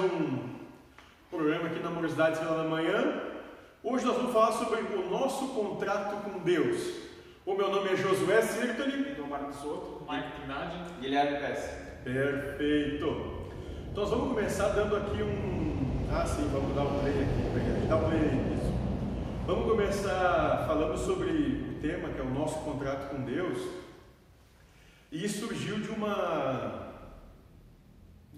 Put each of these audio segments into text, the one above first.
um programa aqui na Morosidade Estrela da Manhã. Hoje nós vamos falar sobre o nosso contrato com Deus. O meu nome é Josué Sirtoli. Dom Marcos Soto, Mike Trindade. Guilherme Pérez. Perfeito. Então nós vamos começar dando aqui um. Ah, sim, vamos dar um play aqui. Dá um play aí, isso. Vamos começar falando sobre o tema que é o nosso contrato com Deus. E isso surgiu de uma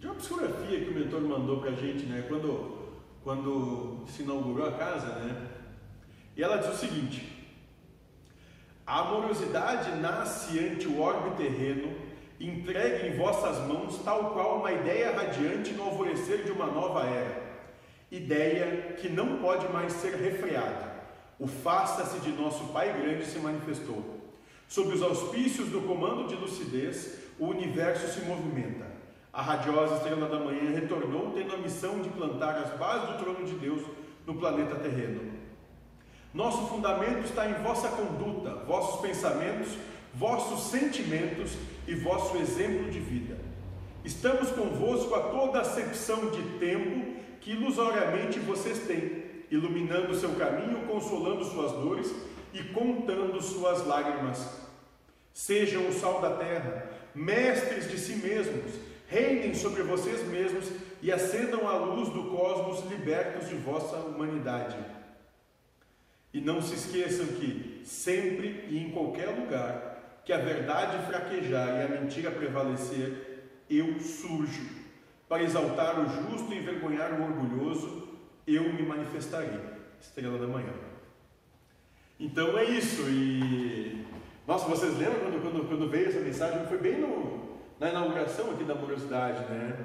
de uma psicografia que o mentor mandou para a gente, né? Quando, quando se inaugurou a casa, né? E ela diz o seguinte: A amorosidade nasce ante o orbe terreno, entregue em vossas mãos, tal qual uma ideia radiante no alvorecer de uma nova era. Ideia que não pode mais ser refreada. O faça-se de nosso Pai grande se manifestou. Sob os auspícios do comando de lucidez, o universo se movimenta. A radiosa estrela da manhã retornou, tendo a missão de plantar as bases do trono de Deus no planeta terreno. Nosso fundamento está em vossa conduta, vossos pensamentos, vossos sentimentos e vosso exemplo de vida. Estamos convosco a toda acepção de tempo que ilusoriamente vocês têm, iluminando seu caminho, consolando suas dores e contando suas lágrimas. Sejam o sal da terra, mestres de si mesmos, reinem sobre vocês mesmos e acendam a luz do cosmos libertos de vossa humanidade. E não se esqueçam que, sempre e em qualquer lugar que a verdade fraquejar e a mentira prevalecer, eu surjo. Para exaltar o justo e envergonhar o orgulhoso, eu me manifestarei. Estrela da manhã. Então é isso. E. Nossa, vocês lembram quando, quando, quando veio essa mensagem? Foi bem no, na inauguração aqui da Morosidade, né?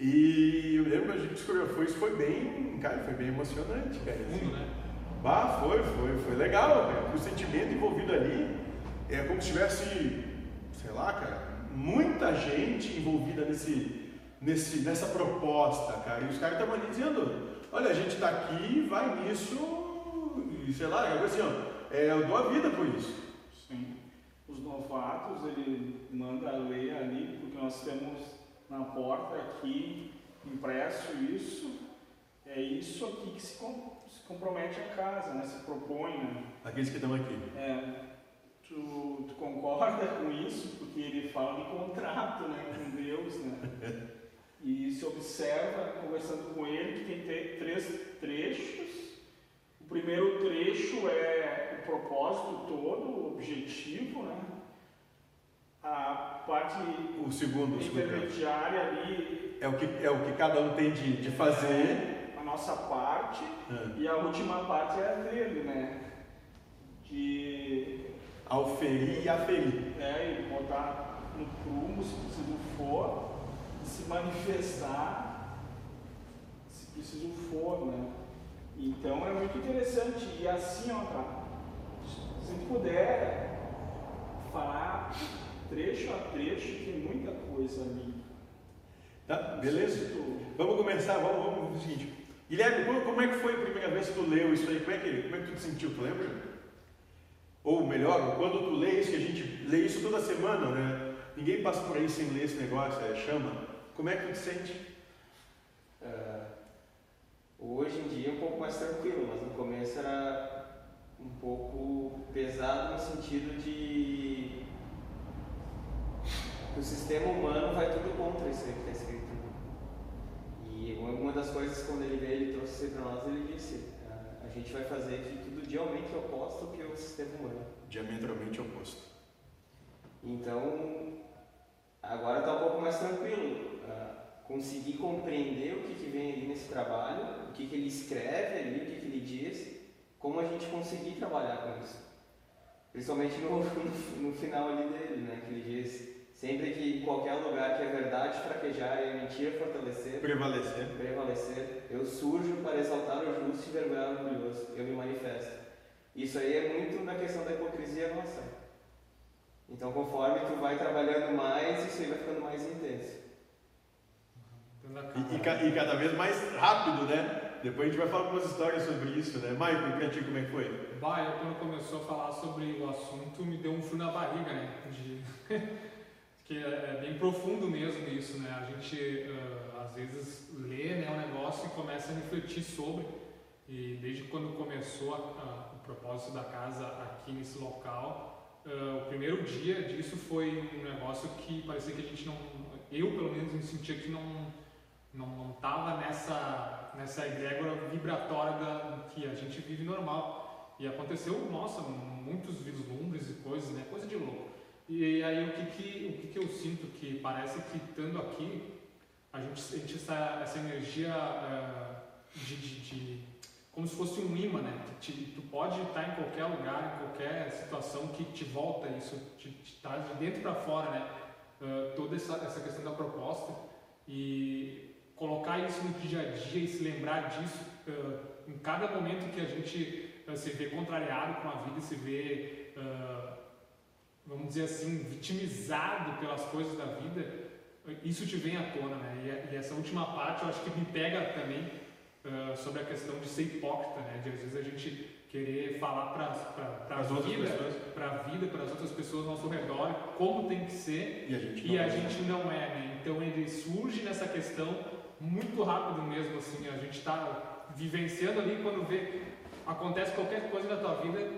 E eu lembro que a gente escolheu, isso foi bem, cara, foi bem emocionante, cara. Assim. né? Bah, foi, foi, foi legal, cara. O sentimento envolvido ali é como se tivesse, sei lá, cara, muita gente envolvida nesse, nesse, nessa proposta, cara. E os caras estavam ali dizendo, olha, a gente está aqui, vai nisso, e sei lá, assim, ó, é, eu dou a vida por isso novatos, ele manda ler ali, porque nós temos na porta aqui impresso isso, é isso aqui que se, com, se compromete a casa, né? se propõe. Né? Aqueles que estão aqui. É, tu, tu, concorda com isso? Porque ele fala de contrato né? com Deus, né? E se observa, conversando com ele, que tem três trechos. O primeiro trecho é o propósito todo, o objetivo, né? A parte o segundo, intermediária ali. É o que é o que cada um tem de, de fazer. A nossa parte. É. e a última parte é a dele né? De auferir e aferir. É e botar no prumo se preciso for e se manifestar se preciso for né? Então é muito interessante. E assim ó cara se puder falar trecho a trecho, tem muita coisa ali. Tá, beleza? Vamos começar, vamos, vamos o seguinte. Guilherme, como, como, é que foi a primeira vez que tu leu isso aí? Como é que, como é que tu te sentiu? Tu lembra? Ou melhor, quando tu lê isso, que a gente lê isso toda semana, né? Ninguém passa por aí sem ler esse negócio, é chama. Como é que tu te sente? Uh, hoje em dia é um pouco mais tranquilo, mas no começo era um pouco pesado no sentido de o sistema humano vai tudo contra isso aí que está escrito. E uma das coisas, quando ele veio, ele trouxe isso para nós, ele disse: a, gente vai fazer aqui tudo diametralmente oposto ao que é o sistema humano. Diametralmente oposto. Então, agora está um pouco mais tranquilo. Uh, conseguir compreender o que, que vem ali nesse trabalho, o que, que ele escreve ali, o que, que ele diz, como a gente conseguir trabalhar com isso. Principalmente no, no, no final ali dele, né, que ele diz Sempre que em qualquer lugar que a verdade fraquejar e a mentira fortalecer, prevalecer, prevalecer, eu surjo para exaltar o justo e vergonhar o orgulhoso, eu me manifesto. Isso aí é muito na questão da hipocrisia nossa. Então, conforme tu vai trabalhando mais, isso aí vai ficando mais intenso. E, e, e cada vez mais rápido, né? Depois a gente vai falar algumas histórias sobre isso, né? Michael, pra ti como é que foi? Bah, eu quando começou a falar sobre o assunto, me deu um frio na barriga, né? De... que é, é bem profundo mesmo isso, né? A gente uh, às vezes lê né, um negócio e começa a refletir sobre. E desde quando começou a, a, o propósito da casa aqui nesse local, uh, o primeiro dia disso foi um negócio que parecia que a gente não, eu pelo menos me sentia que não não estava nessa nessa egrégora vibratória da, que a gente vive normal. E aconteceu, nossa, muitos vislumbres e coisas, né? Coisa de louco. E aí o que que, o que, que eu sinto que parece que estando aqui, a gente sente essa, essa energia uh, de, de, de, como se fosse um imã, né? Que te, tu pode estar em qualquer lugar, em qualquer situação que te volta isso, te, te traz de dentro para fora, né? Uh, toda essa, essa questão da proposta e colocar isso no dia a dia e se lembrar disso uh, em cada momento que a gente se vê contrariado com a vida, se vê vamos dizer assim, vitimizado pelas coisas da vida, isso te vem à tona, né? E, essa última parte eu acho que me pega também uh, sobre a questão de ser hipócrita, né? De às vezes a gente querer falar para a vida, para a vida, para as outras pessoas ao nosso redor, como tem que ser, e a gente não, e a é. Gente não é, né? Então ele surge nessa questão muito rápido mesmo, assim, a gente está vivenciando ali quando vê acontece qualquer coisa na tua vida,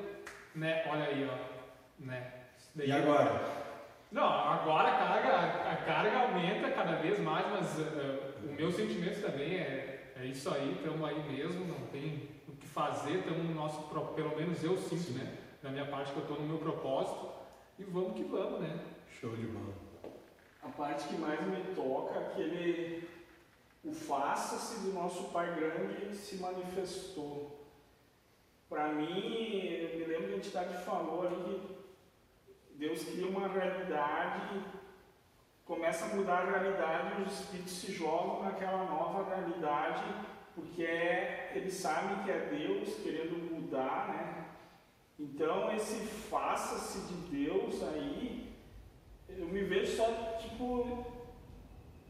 né? Olha aí, ó, né? Daí, e agora? Não, agora a carga, a carga aumenta cada vez mais, mas uh, o meu sentimento também é, é isso aí, estamos aí mesmo, não tem o que fazer, estamos no nosso, pelo menos eu sinto, Sim. né? Da minha parte que eu estou no meu propósito e vamos que vamos, né? Show de bola. A parte que mais me toca é aquele o faça-se do nosso Pai Grande se manifestou. Para mim, eu me lembro que a entidade falou ali que Deus cria uma realidade, começa a mudar a realidade e os espíritos se jogam naquela nova realidade, porque é, eles sabem que é Deus querendo mudar, né? Então esse faça-se de Deus aí, eu me vejo só tipo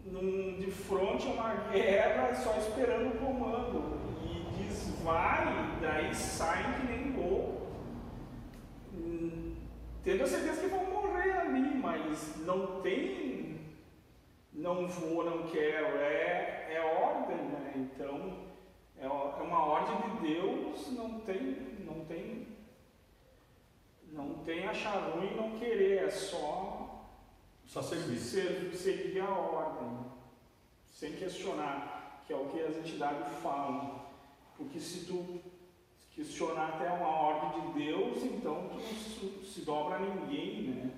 num, de frente a uma guerra, só esperando o comando. E diz vai, daí saem que nem louco tendo a certeza que vão morrer ali, mas não tem, não vou, não quero, é, é ordem, né? Então, é, é uma ordem de Deus, não tem, não tem, não tem achar ruim não querer, é só, só servir. Ser, seguir a ordem, sem questionar, que é o que as entidades falam. Porque se tu questionar até uma ordem de Deus, então tu não se dobra a ninguém, né?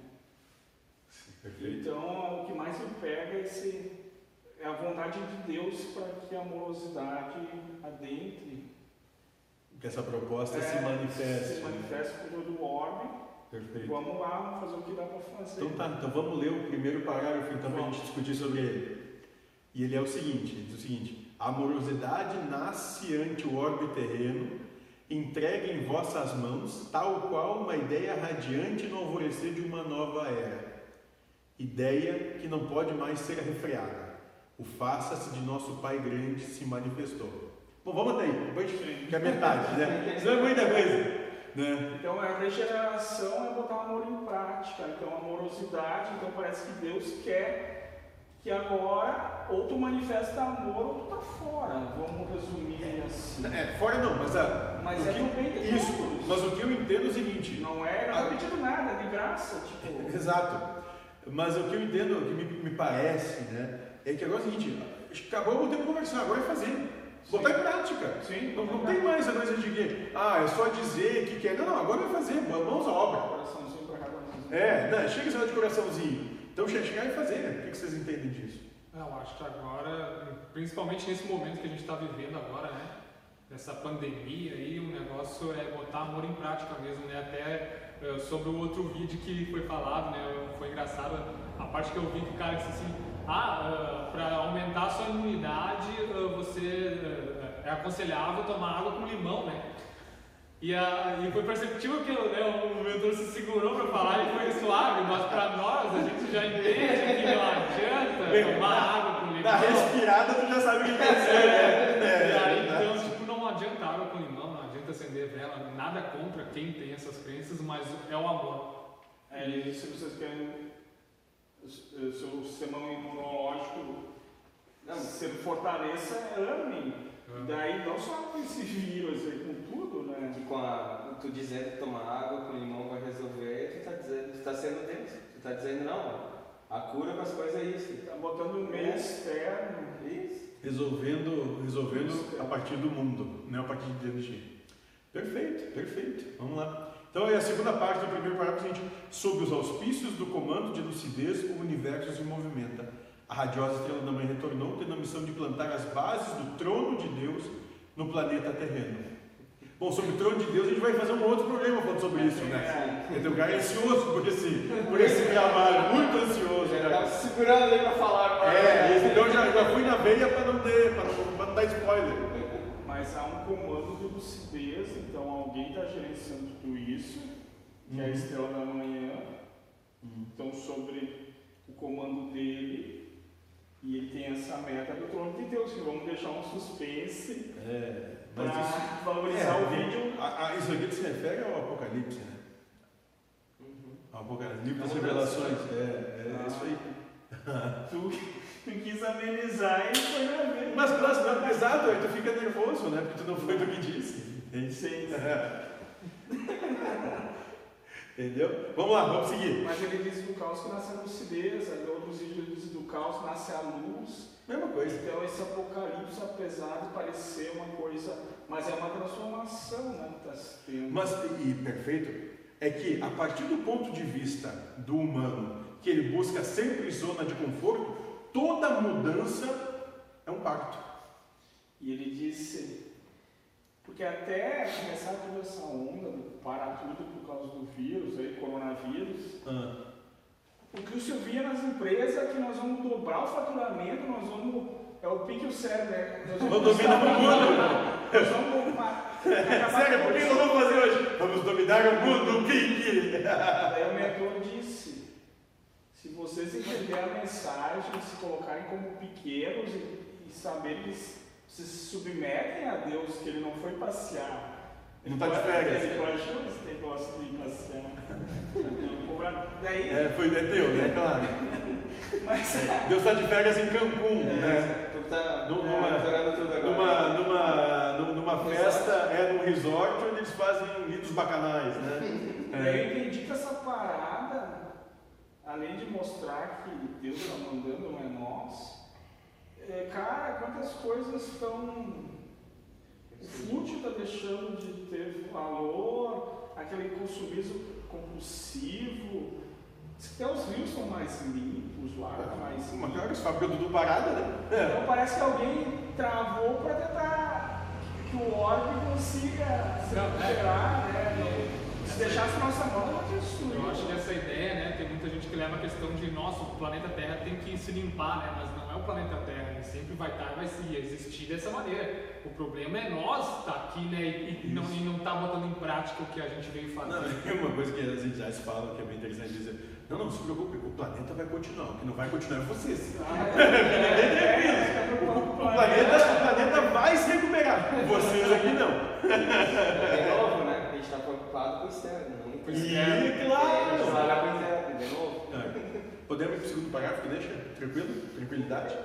Perfeito. Então o que mais me pega é, esse, é a vontade de Deus para que a amorosidade adentre. Que essa proposta é, se manifeste. Se manifeste por todo o orbe. Perfeito. Vamos lá, vamos fazer o que dá para fazer. Então tá, então vamos ler o primeiro parágrafo então para a gente discutir sobre ele. E ele é o seguinte, diz o seguinte, a amorosidade nasce ante o orbe terreno entregue em vossas mãos, tal qual uma ideia radiante no alvorecer de uma nova era. Ideia que não pode mais ser refreada. O faça-se de nosso Pai grande se manifestou. Bom, vamos até aí, depois que é metade, né? Isso é muita coisa. Né? Então a regeneração é botar o amor em prática, então amorosidade, então parece que Deus quer que agora ou tu manifesta amor ou tu tá fora. Vamos resumir assim. É, fora não, mas, a, mas é que, bem Isso, todos. mas o que eu entendo é o seguinte. Não é, não a, pedindo nada, é de graça, tipo. Exato. Mas o que eu entendo, o que me, me parece, né, é que agora é o seguinte, acabou o tempo conversar, agora é fazer. Botar em prática. Sim, não, não tem mais a coisa de que, ah, é só dizer que quer. Não, não, agora é fazer, mãos à obra. Coraçãozinho pra cada É, não, chega esse de coraçãozinho. Então chegar e fazer, né? O que vocês entendem disso? Eu acho que agora, principalmente nesse momento que a gente está vivendo agora, né? Dessa pandemia aí, o negócio é botar amor em prática mesmo, né? Até uh, sobre o outro vídeo que foi falado, né? Foi engraçado a parte que eu vi que o cara disse assim, ah, uh, para aumentar a sua imunidade, uh, você é aconselhável tomar água com limão, né? E, a, e foi perceptível que né, o mentor se segurou para falar e foi suave, mas para nós a gente já entende que não adianta tomar água com limão. Na respirada tu já sabe o que né? É, e aí, então, tipo, não adianta água com limão, não adianta acender vela, nada contra quem tem essas crenças, mas é o amor. É, e se vocês querem o seu sistema imunológico Não, se fortaleça, ame. E daí não só com esse vírus aí, com tudo, né? que com a, tu dizendo que tomar água com limão vai resolver, tu tá dizendo, tu tá sendo Deus. Tu tá dizendo, não, a cura para as coisas é isso. Tá botando um meio externo. Isso. Resolvendo, resolvendo a partir do mundo, não a partir de dentro de ti. Perfeito, perfeito. Vamos lá. Então é a segunda parte do primeiro parágrafo, gente, sob os auspícios do comando de lucidez, o universo se movimenta. A radiosa estrela da manhã retornou, tendo a missão de plantar as bases do trono de Deus no planeta terreno. Bom, sobre o trono de Deus a gente vai fazer um outro programa falando sobre isso, né? Porque tem um cara ansioso por esse, por esse trabalho, muito ansioso. Né? tava segurando aí para falar agora. É, então já, já fui na veia para não ter, para não, não dar spoiler. Mas há um comando de lucidez, então alguém está gerenciando tudo isso, que é a estrela da manhã. Então, sobre o comando dele, e ele tem essa meta do trono de Deus, que vamos deixar um suspense É, para mas isso, valorizar é, o vídeo. a- a- isso aqui se refere ao Apocalipse, né? Uhum. Apocalipse, livro das Vamos revelações. É, é Ah. isso aí. Tu, tu quis amenizar e foi na vez. Mas, mas, não, exato, aí tu fica nervoso, né? Porque tu não foi do que disse. entende? Sim. Entendeu? Vamos lá, vamos seguir. Mas ele diz do caos que nasce a lucidez, aí outros vídeos ele diz do caos nasce a luz. Mesma coisa. Então esse apocalipse, apesar de parecer uma coisa, mas é uma transformação, né? tendo. Mas, e perfeito, é que a partir do ponto de vista do humano, que ele busca sempre zona de conforto, toda mudança é um pacto. E ele disse, porque até começar toda essa onda, do parar tudo por causa do vírus, aí, coronavírus, Ah, o que o senhor via nas empresas é que nós vamos dobrar o faturamento, nós vamos. É o pique o cérebro, né? Nós Vamos dominar o mundo. Nós vamos Sério, por que nós vamos fazer hoje? Vamos dominar o mundo, pique! Daí o mentor disse: se vocês entenderem a mensagem, se colocarem como pequenos e, e saberem que se se submetem a Deus, que ele não foi passear. Não tá de férias. Ele planejou esse negócio de ir passear. Não cobrar. Daí, É, foi, é teu, né? Claro. mas Deus está de férias em Cancún, né? Tu tá Numa- agora. Numa, numa, num- numa festa, é num resort onde eles fazem lindos bacanais, né? daí É. eu entendi que essa parada, além de mostrar que Deus está mandando, não é nós, é, cara, quantas coisas estão. O fútil está deixando de ter valor, aquele consumismo compulsivo. Diz que até os rios estão mais limpos, o ar está mais Uma limpo. cara, isso Fábio Dudu parada, né? Então parece que alguém travou para tentar que o orbe consiga se é. recuperar, né? Se deixasse nossa mão, que leva a questão de, nossa, o planeta Terra tem que se limpar, né, mas não é o planeta Terra, ele sempre vai estar, vai se existir dessa maneira. O problema é nós estar aqui, né, e, e não, e não estar botando em prática o que a gente veio fazer. Não, é uma coisa que as entidades falam que é bem interessante dizer. Não, não, não se preocupe, o planeta vai continuar. O que não vai continuar é vocês. Ah, é, O, o planeta, o planeta vai se recuperar. Vocês aqui não. De novo, né? A gente tá preocupado com o externo, não com o externo. A gente claro! vai olhar pro interno, de novo. Podemos ir para o segundo parágrafo, deixa? Tranquilo? Tranquilidade?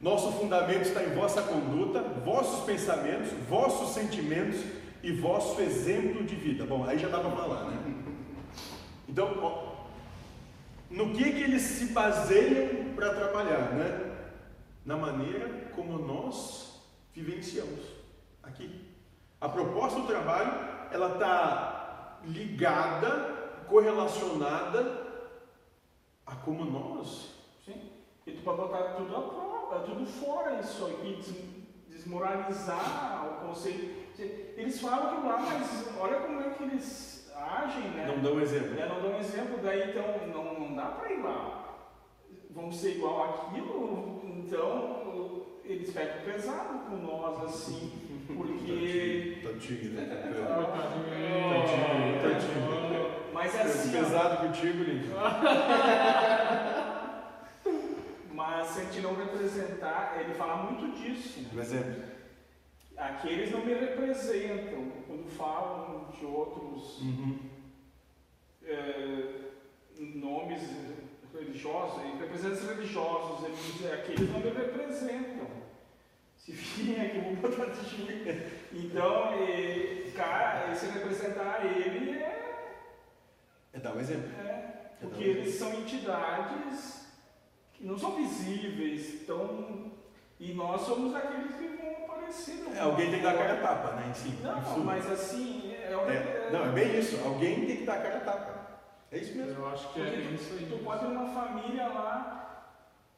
Nosso fundamento está em vossa conduta, vossos pensamentos, vossos sentimentos e vosso exemplo de vida. Bom, aí já dá para falar, né? Então, ó, no que que eles se baseiam para trabalhar, né? Na maneira como nós vivenciamos aqui. A proposta do trabalho, ela está ligada, correlacionada a como nós. Sim. E tu pode botar tudo à prova, tudo fora isso aqui, des- desmoralizar o conceito. Eles falam que lá, mas olha como é que eles agem, né? Não dão exemplo. É, não um exemplo, daí então não, não dá para ir lá. Vamos ser igual àquilo, então eles pegam pesado com nós assim, porque. Tadinho, né? Coitadinho. Tadinho. Mas é assim. Pesado contigo, Link. Mas se a gente não representar, ele fala muito disso. né? Um exemplo. Aqueles não me representam. Quando falam de outros Uhum. eh, nomes representantes religiosos, ele diz, é aqueles não me representam. Se virem aqui, eu vou botar de Então, e, cara, esse representar ele é. É dar um exemplo. É, porque eles são entidades que não são visíveis, então, e nós somos aqueles que vão aparecer. É, alguém tem que dar a cara a tapa, né? Em si. Não, mas assim, é, É, não, é bem isso. Alguém tem que dar a cara a tapa. É isso mesmo. Eu acho que é Porque bem tu, isso aí. tu pode ter uma família lá,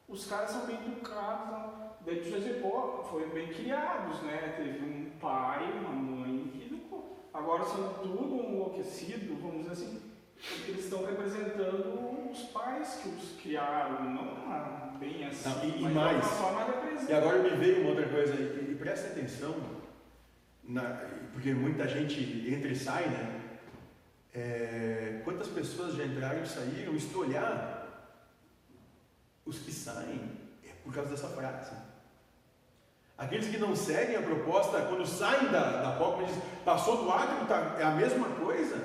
os caras são bem educados, não. daí tu vai dizer, pô, foram bem criados, né? Teve um pai, uma mãe que educou. Agora são tudo enlouquecido, vamos dizer assim, porque eles estão representando os pais que os criaram, não bem assim, Não, e- e mas mais. E agora me veio uma outra coisa, e, e presta atenção, na- porque muita gente entra e sai, né? É, quantas pessoas já entraram e saíram? E se tu olhar, os que saem é por causa dessa frase. Aqueles que não seguem a proposta, quando saem da, da POC, mas diz, passou do átrio, tá, é a mesma coisa,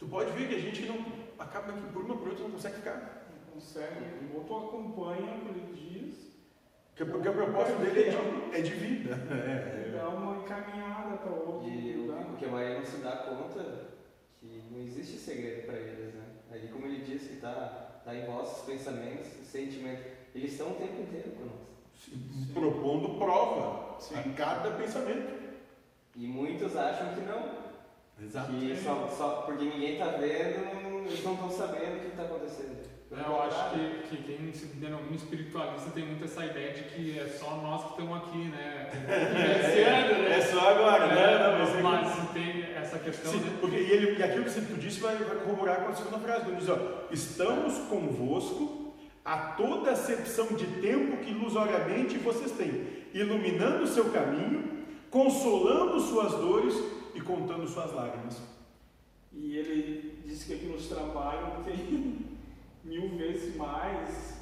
tu pode ver que a gente não acaba que por uma por outra não consegue ficar. Não consegue, ou tu acompanha o que ele diz, Porque, porque a proposta dele é de, é de vida. É, dá uma encaminhada para o outro E lugar. o, que a Maria não se dá conta que não existe segredo para eles, né? Aí como ele diz que está tá em vossos pensamentos, sentimentos, eles estão o tempo inteiro conosco. propondo prova Sim. a cada pensamento. E muitos acham que não, Exato. que só, só porque ninguém está vendo, eles não estão sabendo o que está acontecendo. É, Eu acho que, que quem se denomina espiritualista tem muito essa ideia de que é só nós que estamos aqui, né? Vivenciando, né? É só agora, né? Não, mas é mas tem essa questão, Sim, né? porque e, ele, e aquilo que tu disse vai, vai corroborar com a segunda frase, quando diz, ó, estamos convosco a toda acepção de tempo que ilusoriamente vocês têm, iluminando o seu caminho, consolando suas dores e contando suas lágrimas. E ele disse que aqui nos trabalhos tem mil vezes mais.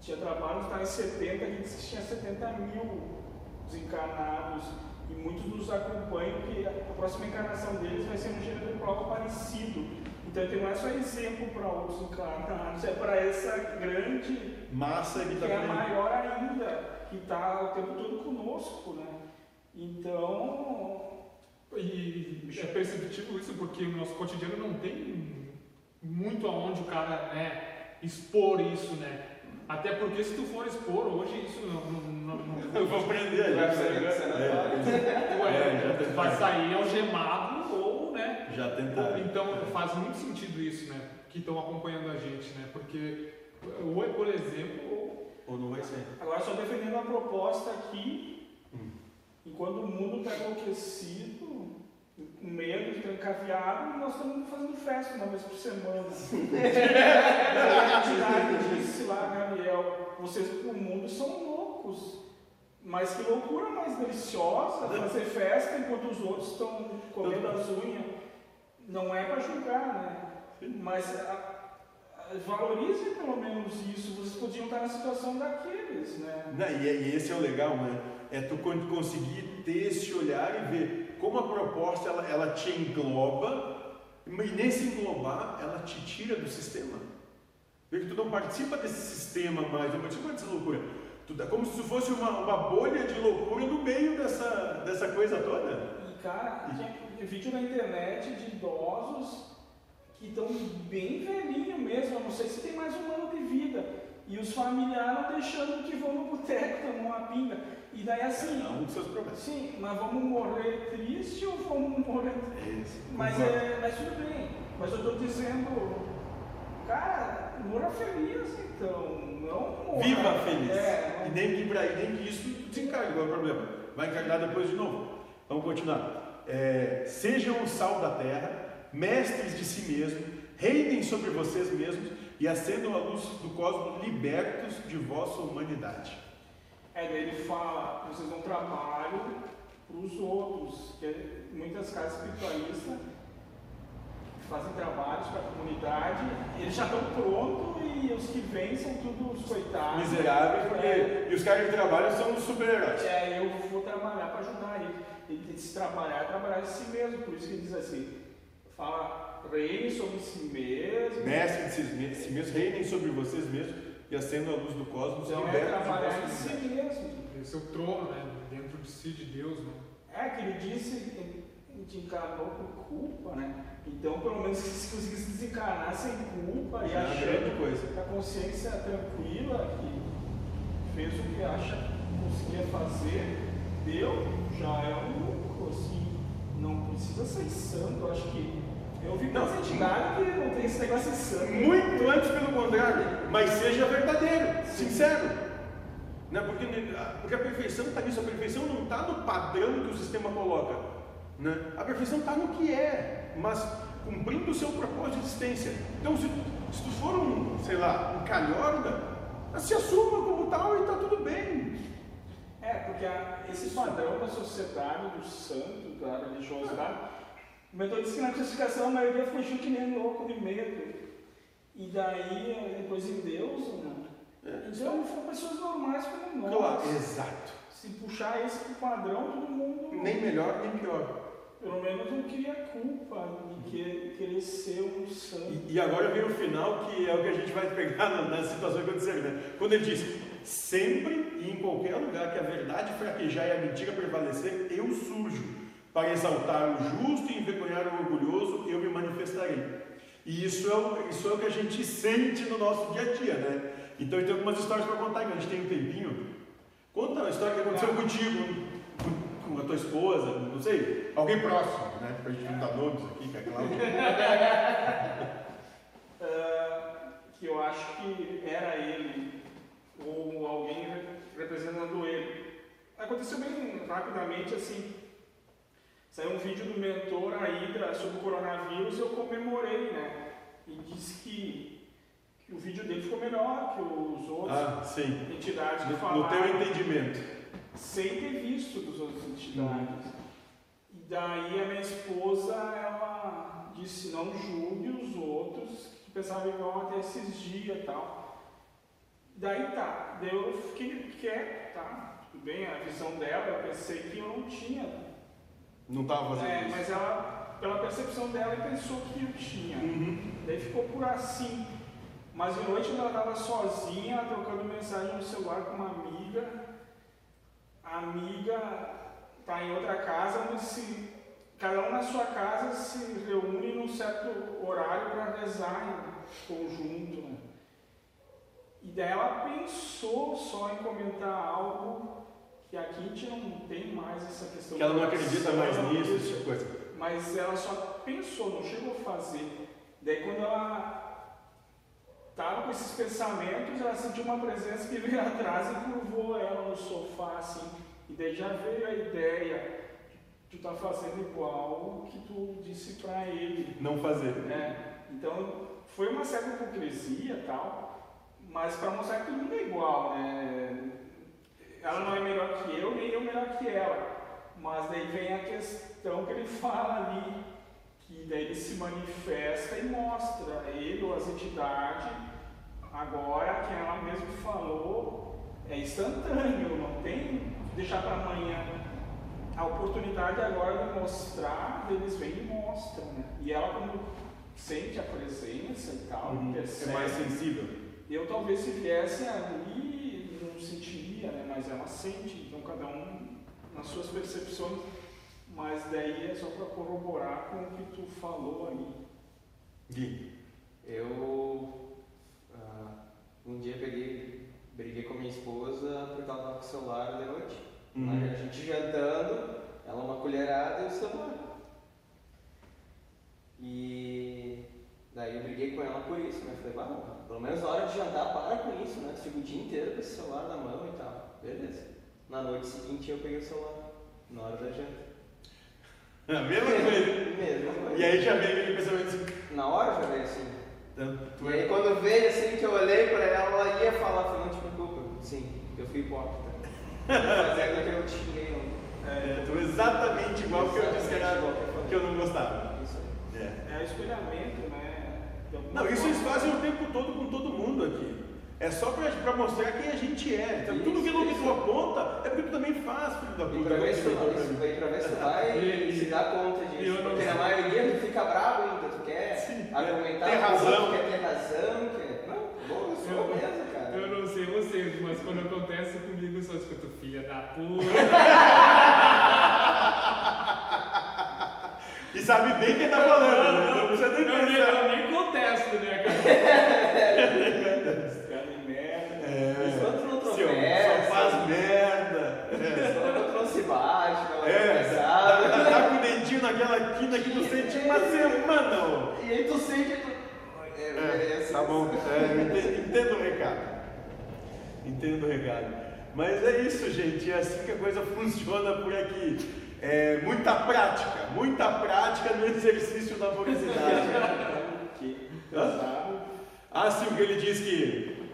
Tinha trabalho que estava em 70, aqui disse que tinha 70 mil desencarnados. E muitos nos acompanham, porque a próxima encarnação deles vai ser um gênero de prova parecido. Então ele não é só exemplo para outros encarnados, é para essa grande, Massa que que está é maior ainda, que está o tempo todo conosco. Né? Então, E é perceptível isso porque o nosso cotidiano não tem muito aonde o cara né, expor isso, né? Até porque se tu for expor hoje, isso não. não, não, não Eu vou aprender Vai sair do cenário. Ué, É, já vai sair algemado ou, né? Já tentaram. Então faz muito sentido isso, né? Que estão acompanhando a gente, né? Porque, ou é, por exemplo, Ou não vai ser? Agora só defendendo a proposta aqui, Hum. enquanto o mundo está enlouquecido, com medo, trancafiado, nós estamos fazendo festa uma vez por semana. a entidade disse lá, Gabriel, vocês pro mundo são loucos. Mas que loucura mais deliciosa fazer festa enquanto os outros estão comendo as unhas. Não é para julgar, né? Mas a, a, valorize pelo menos isso. Vocês podiam estar na situação daqueles, né? Não, e, e esse é o legal, né? É tu con- conseguir ter esse olhar e ver como a proposta ela, ela te engloba, e nesse englobar ela te tira do sistema. Vê que tu não participa desse sistema mais, não participa dessa loucura. Tu, é como se tu fosse uma, uma bolha de loucura no meio dessa, dessa coisa toda. E cara, tem vídeo na internet de idosos que estão bem velhinho mesmo, eu não sei se tem mais um ano de vida. E os familiares não deixando que vão no boteco tomar uma pinga. E daí assim, Cada um com seus problemas. sim, mas vamos morrer triste ou vamos morrer. Esse, Mas, concordo. é, mas tudo bem. Mas eu estou dizendo, cara, morra feliz então. Não morra. Viva feliz. É, E nem que, pra- e nem que isso desencargue, qual é o problema? Vai encarnar depois de novo. Vamos continuar. É, sejam o sal da terra, mestres de si mesmos, reinem sobre vocês mesmos e acendam a luz do cosmos libertos de vossa humanidade. É, daí ele fala, vocês dão trabalho para os outros, que é, muitas casas espiritualistas fazem trabalhos para a comunidade, eles já estão prontos e os que vêm são todos os coitados. Miseráveis, porque. É, E os caras que trabalham são os super-heróis. é, eu vou trabalhar para ajudar ele. Ele tem que se trabalhar, é trabalhar em si mesmo, por isso que ele diz assim, fala, reine sobre si mesmo. Mestres de si, si mesmos, reinem sobre vocês mesmos e acendo a luz do cosmos, Então é trabalhar em si mesmo. Esse é o trono, né? Dentro de si, de Deus, né? É que ele disse, a gente encarnou por culpa, né? Então, pelo menos que se conseguisse desencarnar sem culpa e é uma grande achando coisa. que a consciência tranquila, que fez o que acha que conseguia fazer, deu, já é um lucro, assim. Não precisa ser santo, eu acho que. Eu vi Não. entidade que não tem esse negócio de santo. Muito antes, pelo contrário, mas seja verdadeiro, sincero. Né? Porque, porque a perfeição está nisso, a perfeição não está no padrão que o sistema coloca. Né? A perfeição está no que é, mas cumprindo o seu propósito de existência. Então, se, se tu for um, sei lá, um calhorda, se assuma como tal e está tudo bem. É, porque a- esse padrão da sociedade, do santo, da religiosidade, o mentor disse que na classificação a maioria fugiu que nem louco de medo. E daí, depois em Deus, né? Então foram pessoas normais como nós. Claro, exato. Se puxar esse pro padrão, todo mundo, Nem melhor, nem pior. pelo menos, não queria culpa de que- querer ser um santo. E, e agora vem o final, que é o que a gente vai pegar na, na situação que aconteceu, né? Quando ele diz, sempre e em qualquer lugar que a verdade fraquejar e a mentira prevalecer, eu surjo. Para exaltar o justo e envergonhar o orgulhoso, eu me manifestarei. E isso é, o, isso é o que a gente sente no nosso dia a dia, né? Então tem algumas histórias para contar, que a gente tem um tempinho. Conta uma história que aconteceu contigo, com, com a tua esposa, não sei, alguém próximo, né? Pra gente não dar nomes aqui, que é claro. Ah, que eu acho que era ele, ou alguém re- representando ele. Aconteceu bem rapidamente assim. Saiu um vídeo do mentor, a Hidra, sobre o coronavírus, eu comemorei, né? E disse que, que o vídeo dele ficou melhor que os outros Ah, sim. entidades que No, no falaram teu entendimento. sem ter visto dos outros entidades. E daí a minha esposa, ela disse, não julgue os outros que pensavam igual até esses dias e tal. Daí tá, daí eu fiquei quieto, tá? Tudo bem, a visão dela, eu pensei que eu não tinha. Não estava fazendo É, isso. mas ela, pela percepção dela, pensou que eu tinha. Uhum. Daí ficou por assim. Mas de noite, quando ela estava sozinha, ela trocando mensagem no celular com uma amiga, a amiga está em outra casa, onde se, cada um na sua casa se reúne num certo horário para rezar em conjunto. Né? E daí ela pensou só em comentar algo que aqui a gente não tem mais essa questão. Que ela não acredita mais nisso, esse tipo de coisa. Mas ela só pensou, não chegou a fazer. Daí quando ela estava com esses pensamentos, ela sentiu uma presença que veio atrás e curvou ela no sofá, assim. E daí já veio a ideia de tu tá fazendo igual o que tu disse para ele. Não fazer. né? Então foi uma certa hipocrisia e tal, mas para mostrar que todo mundo é igual, né? Ela não é melhor que eu, nem eu melhor que ela. Mas daí vem a questão que ele fala ali, que daí ele se manifesta e mostra, ele ou as entidades, agora que ela mesmo falou, é instantâneo, não tem deixar para amanhã. A oportunidade agora de mostrar, eles vêm e mostram, né? E ela quando sente a presença e tal, Uhum. É percebe. mais sensível. Eu talvez se viesse ali não sentiria, né? Mas ela sente, então cada um nas suas percepções. Mas daí é só para corroborar com o que tu falou aí. Gui. Eu ah, um dia peguei, briguei com a minha esposa porque ela estava com o celular de noite. Uhum. A gente jantando, ela uma colherada e o celular. E daí eu briguei com ela por isso, né? Falei, bah, pelo menos na hora de jantar, para com isso, né? Tu fica o dia inteiro com esse celular na mão e tal. Beleza. Na noite seguinte eu peguei o celular, na hora da janta. A mesma coisa. Mesma coisa. E aí já veio aquele pensamento assim. Na hora já veio assim. então, tu E é- aí quando veio assim que eu olhei pra ela, ela ia falar, falei, não te preocupa. Sim, eu fui hipócrita. Fazendo o que eu te xinguei é, tu é exatamente igual que eu disse que, era, que eu não gostava. Isso aí. É. É espelhamento, né? Não, isso eles fazem o tempo todo com todo mundo aqui. É só pra, pra mostrar quem a gente é. Então, tudo que não tu aponta é porque tu também faz, filho da puta. tu, tu e pra ver se tu vai E- se dar conta e disso. eu não Porque na sei. maioria tu fica bravo ainda, tu quer Sim, argumentar, tem razão. quer ter razão, quer. Não, bom, eu sou Eu- mesmo, cara. Eu vocês, mas quando acontece comigo, eu só escuto filha da puta. E sabe bem quem tá falando, né? Não precisa nem Eu nem, pensar. eu nem contesto, né, cara? naquela quina que tu sente uma semana, ó. E aí tu sente. Tu... É, é, assim, Tá bom, é, entendo, entendo o recado. Entendo o recado. Mas é isso, gente. É assim que a coisa funciona por aqui. É muita prática, muita prática no exercício da amorosidade. Que pesado. Ah, sim, o que ele diz que,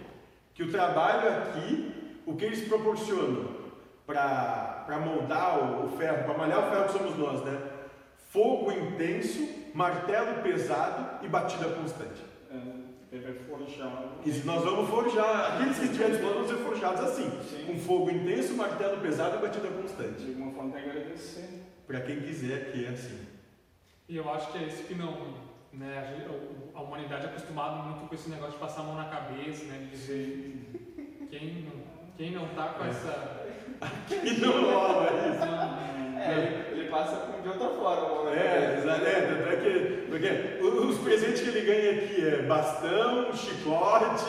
que o trabalho aqui, o que eles proporcionam para moldar o, o ferro, para malhar o ferro que somos nós, né? Fogo intenso, martelo pesado e batida constante. É, ele vai forjar. E se nós vamos forjar, aqueles que estiverem dispostos vão ser forjados assim, Sim. com fogo intenso, martelo pesado e batida constante. De alguma forma tem que agradecer. Para quem quiser que é assim. E eu acho que é isso que não. Né, a, gente- a humanidade é acostumada muito com esse negócio de passar a mão na cabeça, né? De dizer quem não, quem não tá com É. essa. E não rola isso. É, ele, passa de outra forma. né? É, exato. É, tanto é que, porque os presentes que ele ganha aqui é bastão, chicote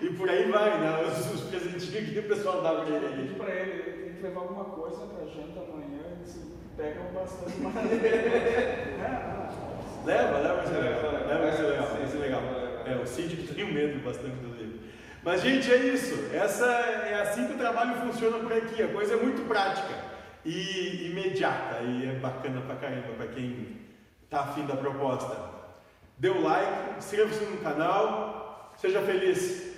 e por aí vai, né? Os, os presentinhos que o pessoal dá pra ele Eu aqui. pedi pra ele, ele tem que levar alguma coisa pra janta amanhã, ele disse, pega. Leva, leva, vai ser legal. Leva, leva. Leva, vai ser legal, Sim, vai ser legal. leva, leva. É, o síndico tem medo bastante do. Mas, gente, é isso. Essa, é assim que o trabalho funciona por aqui. A coisa é muito prática e imediata. E é bacana pra caramba pra quem tá afim da proposta. Dê o like, inscreva-se no canal, seja feliz.